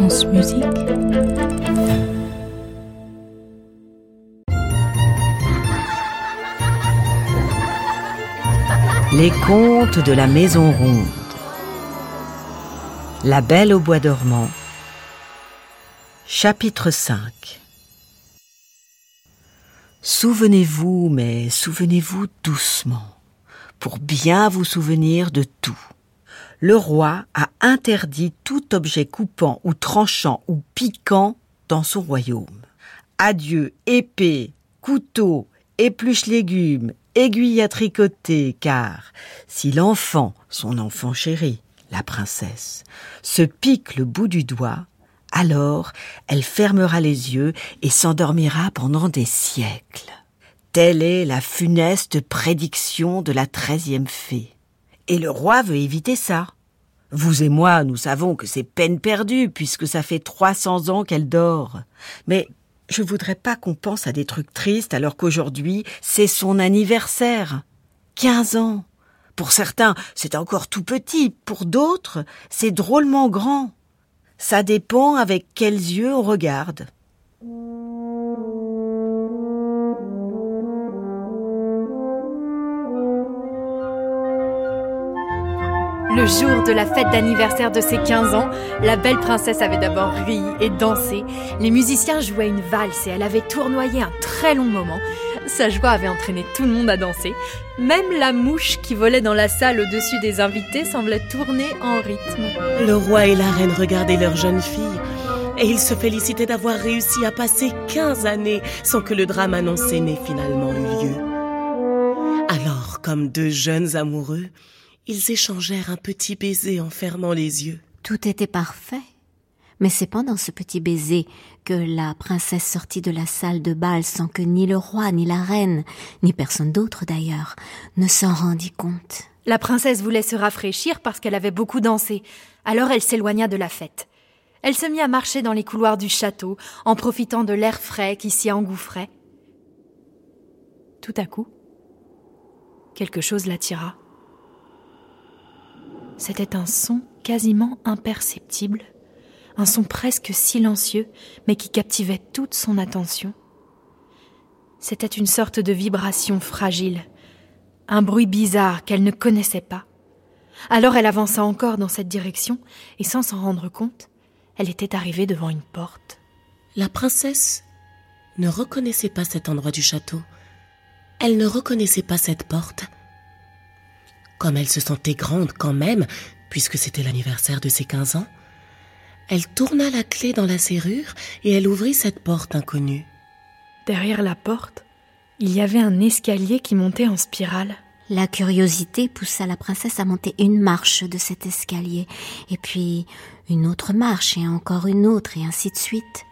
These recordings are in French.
Les contes de la Maison Ronde. La Belle au Bois dormant. Chapitre 5 Souvenez-vous, mais souvenez-vous doucement, pour bien vous souvenir de tout. Le roi a interdit tout objet coupant ou tranchant ou piquant dans son royaume. Adieu épée, couteau, épluche légumes, aiguille à tricoter, car si l'enfant, son enfant chéri, la princesse, se pique le bout du doigt, alors elle fermera les yeux et s'endormira pendant des siècles. Telle est la funeste prédiction de la treizième fée. Et le roi veut éviter ça. Vous et moi, nous savons que c'est peine perdue, puisque ça fait trois cents ans qu'elle dort. Mais je voudrais pas qu'on pense à des trucs tristes alors qu'aujourd'hui, c'est son anniversaire. Quinze ans. Pour certains, c'est encore tout petit, pour d'autres, c'est drôlement grand. Ça dépend avec quels yeux on regarde. Jour de la fête d'anniversaire de ses 15 ans, la belle princesse avait d'abord ri et dansé. Les musiciens jouaient une valse et elle avait tournoyé un très long moment. Sa joie avait entraîné tout le monde à danser. Même la mouche qui volait dans la salle au-dessus des invités semblait tourner en rythme. Le roi et la reine regardaient leur jeune fille et ils se félicitaient d'avoir réussi à passer 15 années sans que le drame annoncé n'ait finalement eu lieu. Alors, comme deux jeunes amoureux, ils échangèrent un petit baiser en fermant les yeux. Tout était parfait. Mais c'est pendant ce petit baiser que la princesse sortit de la salle de bal sans que ni le roi, ni la reine, ni personne d'autre d'ailleurs, ne s'en rendit compte. La princesse voulait se rafraîchir parce qu'elle avait beaucoup dansé. Alors elle s'éloigna de la fête. Elle se mit à marcher dans les couloirs du château, en profitant de l'air frais qui s'y engouffrait. Tout à coup, quelque chose l'attira. C'était un son quasiment imperceptible, un son presque silencieux, mais qui captivait toute son attention. C'était une sorte de vibration fragile, un bruit bizarre qu'elle ne connaissait pas. Alors elle avança encore dans cette direction, et sans s'en rendre compte, elle était arrivée devant une porte. La princesse ne reconnaissait pas cet endroit du château. Elle ne reconnaissait pas cette porte. Comme elle se sentait grande quand même, puisque c'était l'anniversaire de ses quinze ans, elle tourna la clé dans la serrure et elle ouvrit cette porte inconnue. Derrière la porte, il y avait un escalier qui montait en spirale. La curiosité poussa la princesse à monter une marche de cet escalier, et puis une autre marche, et encore une autre, et ainsi de suite.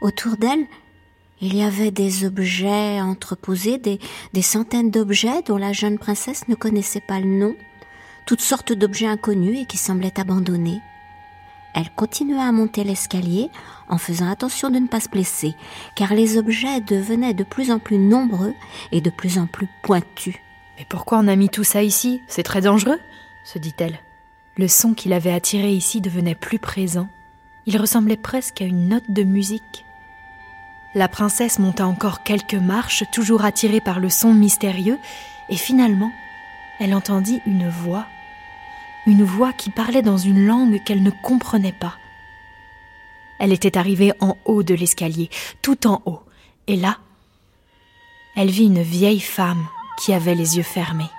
Autour d'elle, il y avait des objets entreposés, des, centaines d'objets dont la jeune princesse ne connaissait pas le nom, toutes sortes d'objets inconnus et qui semblaient abandonnés. Elle continua à monter l'escalier en faisant attention de ne pas se blesser, car les objets devenaient de plus en plus nombreux et de plus en plus pointus. Mais pourquoi on a mis tout ça ici? C'est très dangereux, se dit-elle. Le son qui l'avait attiré ici devenait plus présent. Il ressemblait presque à une note de musique. La princesse monta encore quelques marches, toujours attirée par le son mystérieux, et finalement, elle entendit une voix. Une voix qui parlait dans une langue qu'elle ne comprenait pas. Elle était arrivée en haut de l'escalier, tout en haut, et là, elle vit une vieille femme qui avait les yeux fermés.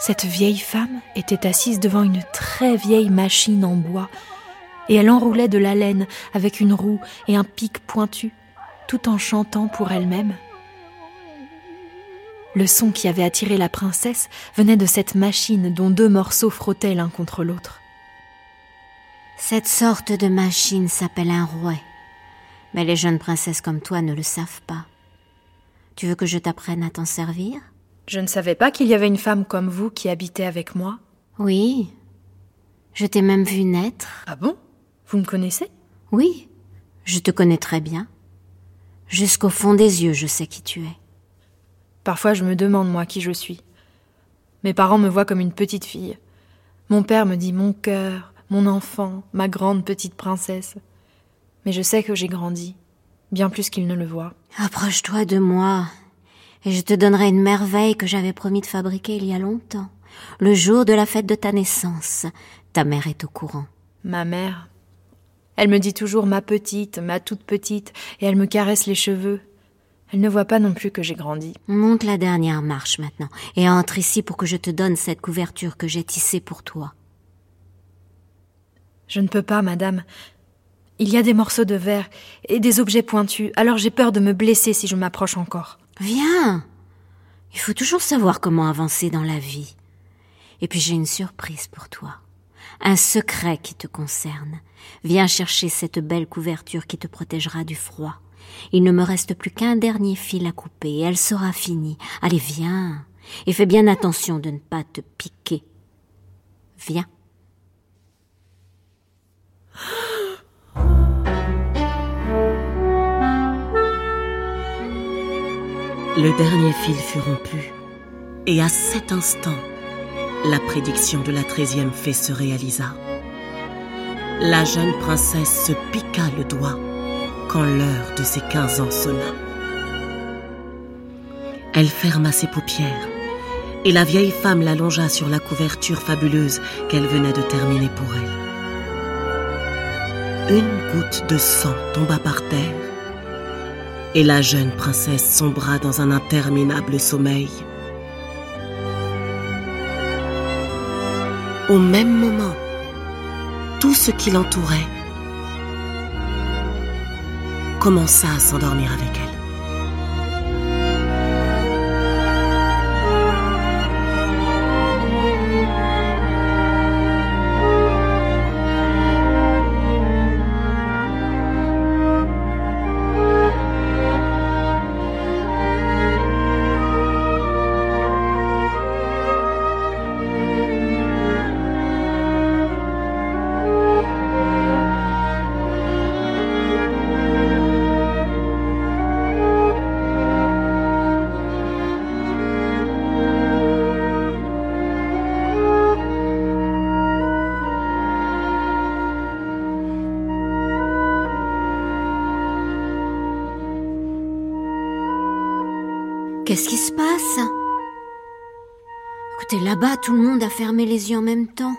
Cette vieille femme était assise devant une très vieille machine en bois et elle enroulait de la laine avec une roue et un pic pointu, tout en chantant pour elle-même. Le son qui avait attiré la princesse venait de cette machine dont deux morceaux frottaient l'un contre l'autre. Cette sorte de machine s'appelle un rouet. Mais les jeunes princesses comme toi ne le savent pas. Tu veux que je t'apprenne à t'en servir? Je ne savais pas qu'il y avait une femme comme vous qui habitait avec moi. Oui. Je t'ai même vu naître. Ah bon? Vous me connaissez? Oui, je te connais très bien. Jusqu'au fond des yeux, je sais qui tu es. Parfois, je me demande, moi, qui je suis. Mes parents me voient comme une petite fille. Mon père me dit mon cœur, mon enfant, ma grande petite princesse. Mais je sais que j'ai grandi, bien plus qu'il ne le voit. Approche-toi de moi, et je te donnerai une merveille que j'avais promis de fabriquer il y a longtemps. Le jour de la fête de ta naissance, ta mère est au courant. Ma mère. Elle me dit toujours ma petite, ma toute petite, et elle me caresse les cheveux. Elle ne voit pas non plus que j'ai grandi. Monte la dernière marche maintenant, et entre ici pour que je te donne cette couverture que j'ai tissée pour toi. Je ne peux pas, madame. Il y a des morceaux de verre et des objets pointus, alors j'ai peur de me blesser si je m'approche encore. Viens. Il faut toujours savoir comment avancer dans la vie. Et puis j'ai une surprise pour toi. Un secret qui te concerne. Viens chercher cette belle couverture qui te protégera du froid. Il ne me reste plus qu'un dernier fil à couper et elle sera finie. Allez, viens. Et fais bien attention de ne pas te piquer. Viens. Le dernier fil fut rompu, et à cet instant, la prédiction de la treizième fée se réalisa. La jeune princesse se piqua le doigt quand l'heure de ses quinze ans sonna. Elle ferma ses paupières et la vieille femme l'allongea sur la couverture fabuleuse qu'elle venait de terminer pour elle. Une goutte de sang tomba par terre et la jeune princesse sombra dans un interminable sommeil. Au même moment, tout ce qui l'entourait commença à s'endormir avec elle. Qu'est-ce qui se passe Écoutez, là-bas, tout le monde a fermé les yeux en même temps.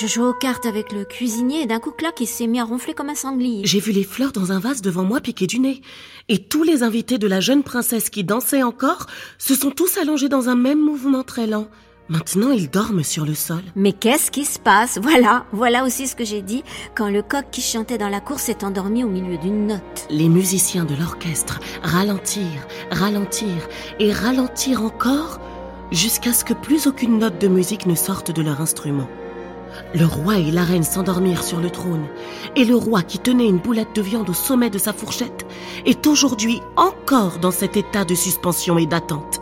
Je joue aux cartes avec le cuisinier et d'un coup, clac, il s'est mis à ronfler comme un sanglier. J'ai vu les fleurs dans un vase devant moi piquer du nez. Et tous les invités de la jeune princesse qui dansaient encore se sont tous allongés dans un même mouvement très lent. Maintenant, ils dorment sur le sol. Mais qu'est-ce qui se passe? Voilà, voilà aussi ce que j'ai dit quand le coq qui chantait dans la cour s'est endormi au milieu d'une note. Les musiciens de l'orchestre ralentirent, ralentirent et ralentirent encore jusqu'à ce que plus aucune note de musique ne sorte de leur instrument. Le roi et la reine s'endormirent sur le trône, et le roi qui tenait une boulette de viande au sommet de sa fourchette est aujourd'hui encore dans cet état de suspension et d'attente.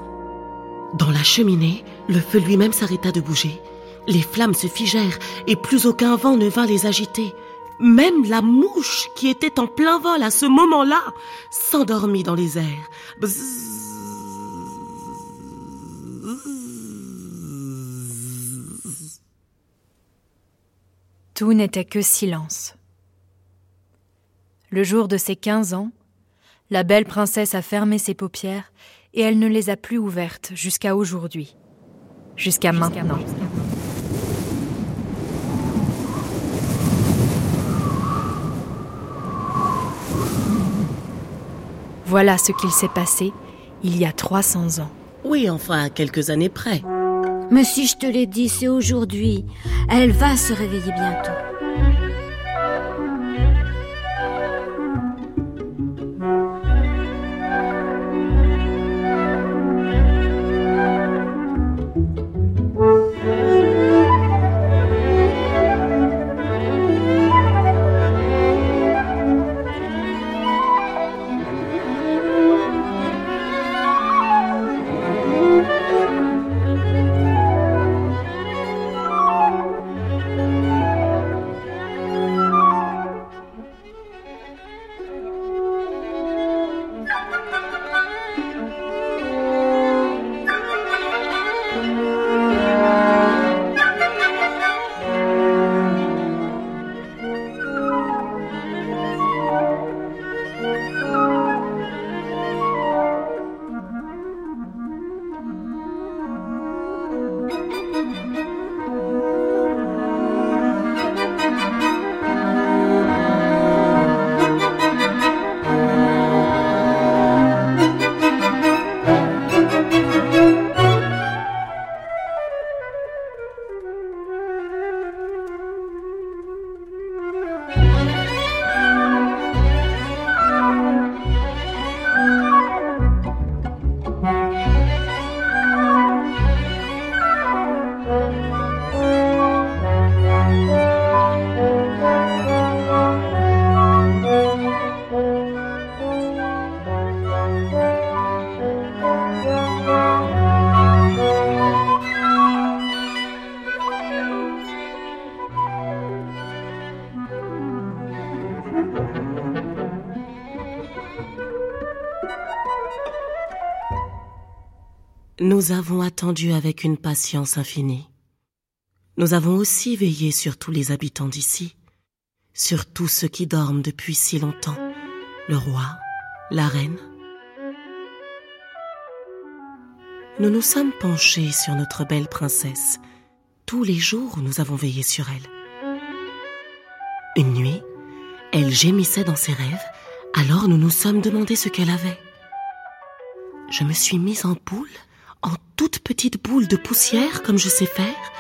Dans la cheminée, le feu lui-même s'arrêta de bouger. Les flammes se figèrent et plus aucun vent ne vint les agiter. Même la mouche qui était en plein vol à ce moment-là s'endormit dans les airs. Tout n'était que silence. Le jour de ses quinze ans, la belle princesse a fermé ses paupières et elle ne les a plus ouvertes jusqu'à aujourd'hui, jusqu'à maintenant. Voilà ce qu'il s'est passé il y a 300 ans. Oui, enfin, à quelques années près. Mais si je te l'ai dit, c'est aujourd'hui. Elle va se réveiller bientôt. Nous avons attendu avec une patience infinie. Nous avons aussi veillé sur tous les habitants d'ici, sur tous ceux qui dorment depuis si longtemps, le roi, la reine. Nous nous sommes penchés sur notre belle princesse. Tous les jours, nous avons veillé sur elle. Une nuit, elle gémissait dans ses rêves, alors nous nous sommes demandé ce qu'elle avait. Je me suis mise en boule en toute petite boule de poussière comme je sais faire,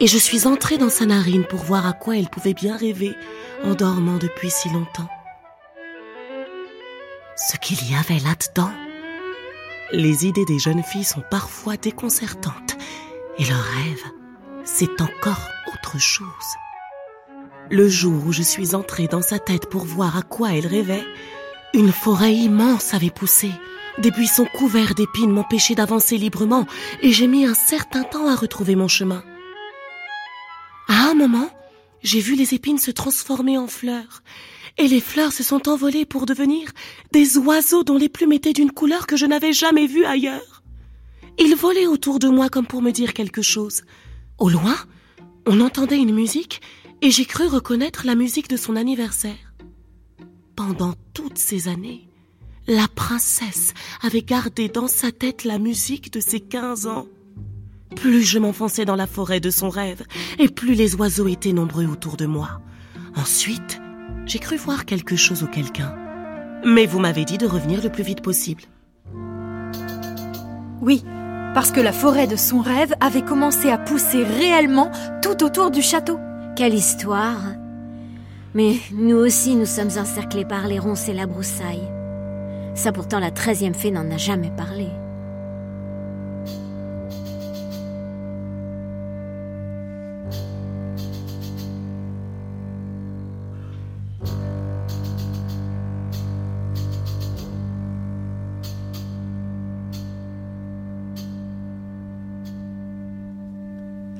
et je suis entrée dans sa narine pour voir à quoi elle pouvait bien rêver en dormant depuis si longtemps. Ce qu'il y avait là-dedans. Les idées des jeunes filles sont parfois déconcertantes, et leur rêve, c'est encore autre chose. Le jour où je suis entrée dans sa tête pour voir à quoi elle rêvait, une forêt immense avait poussé, des buissons couverts d'épines m'empêchaient d'avancer librement et j'ai mis un certain temps à retrouver mon chemin. À un moment, j'ai vu les épines se transformer en fleurs et les fleurs se sont envolées pour devenir des oiseaux dont les plumes étaient d'une couleur que je n'avais jamais vue ailleurs. Ils volaient autour de moi comme pour me dire quelque chose. Au loin, on entendait une musique et j'ai cru reconnaître la musique de son anniversaire. Pendant toutes ces années, la princesse avait gardé dans sa tête la musique de ses quinze ans. Plus je m'enfonçais dans la forêt de son rêve, et plus les oiseaux étaient nombreux autour de moi. Ensuite, j'ai cru voir quelque chose ou quelqu'un. Mais vous m'avez dit de revenir le plus vite possible. Oui, parce que la forêt de son rêve avait commencé à pousser réellement tout autour du château. Quelle histoire Mais nous aussi, nous sommes encerclés par les ronces et la broussaille. Ça pourtant la treizième fée n'en a jamais parlé.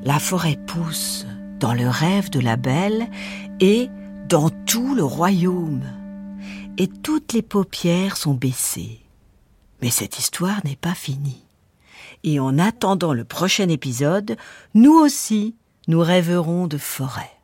La forêt pousse dans le rêve de la belle et dans tout le royaume et toutes les paupières sont baissées. Mais cette histoire n'est pas finie. Et en attendant le prochain épisode, nous aussi, nous rêverons de forêt.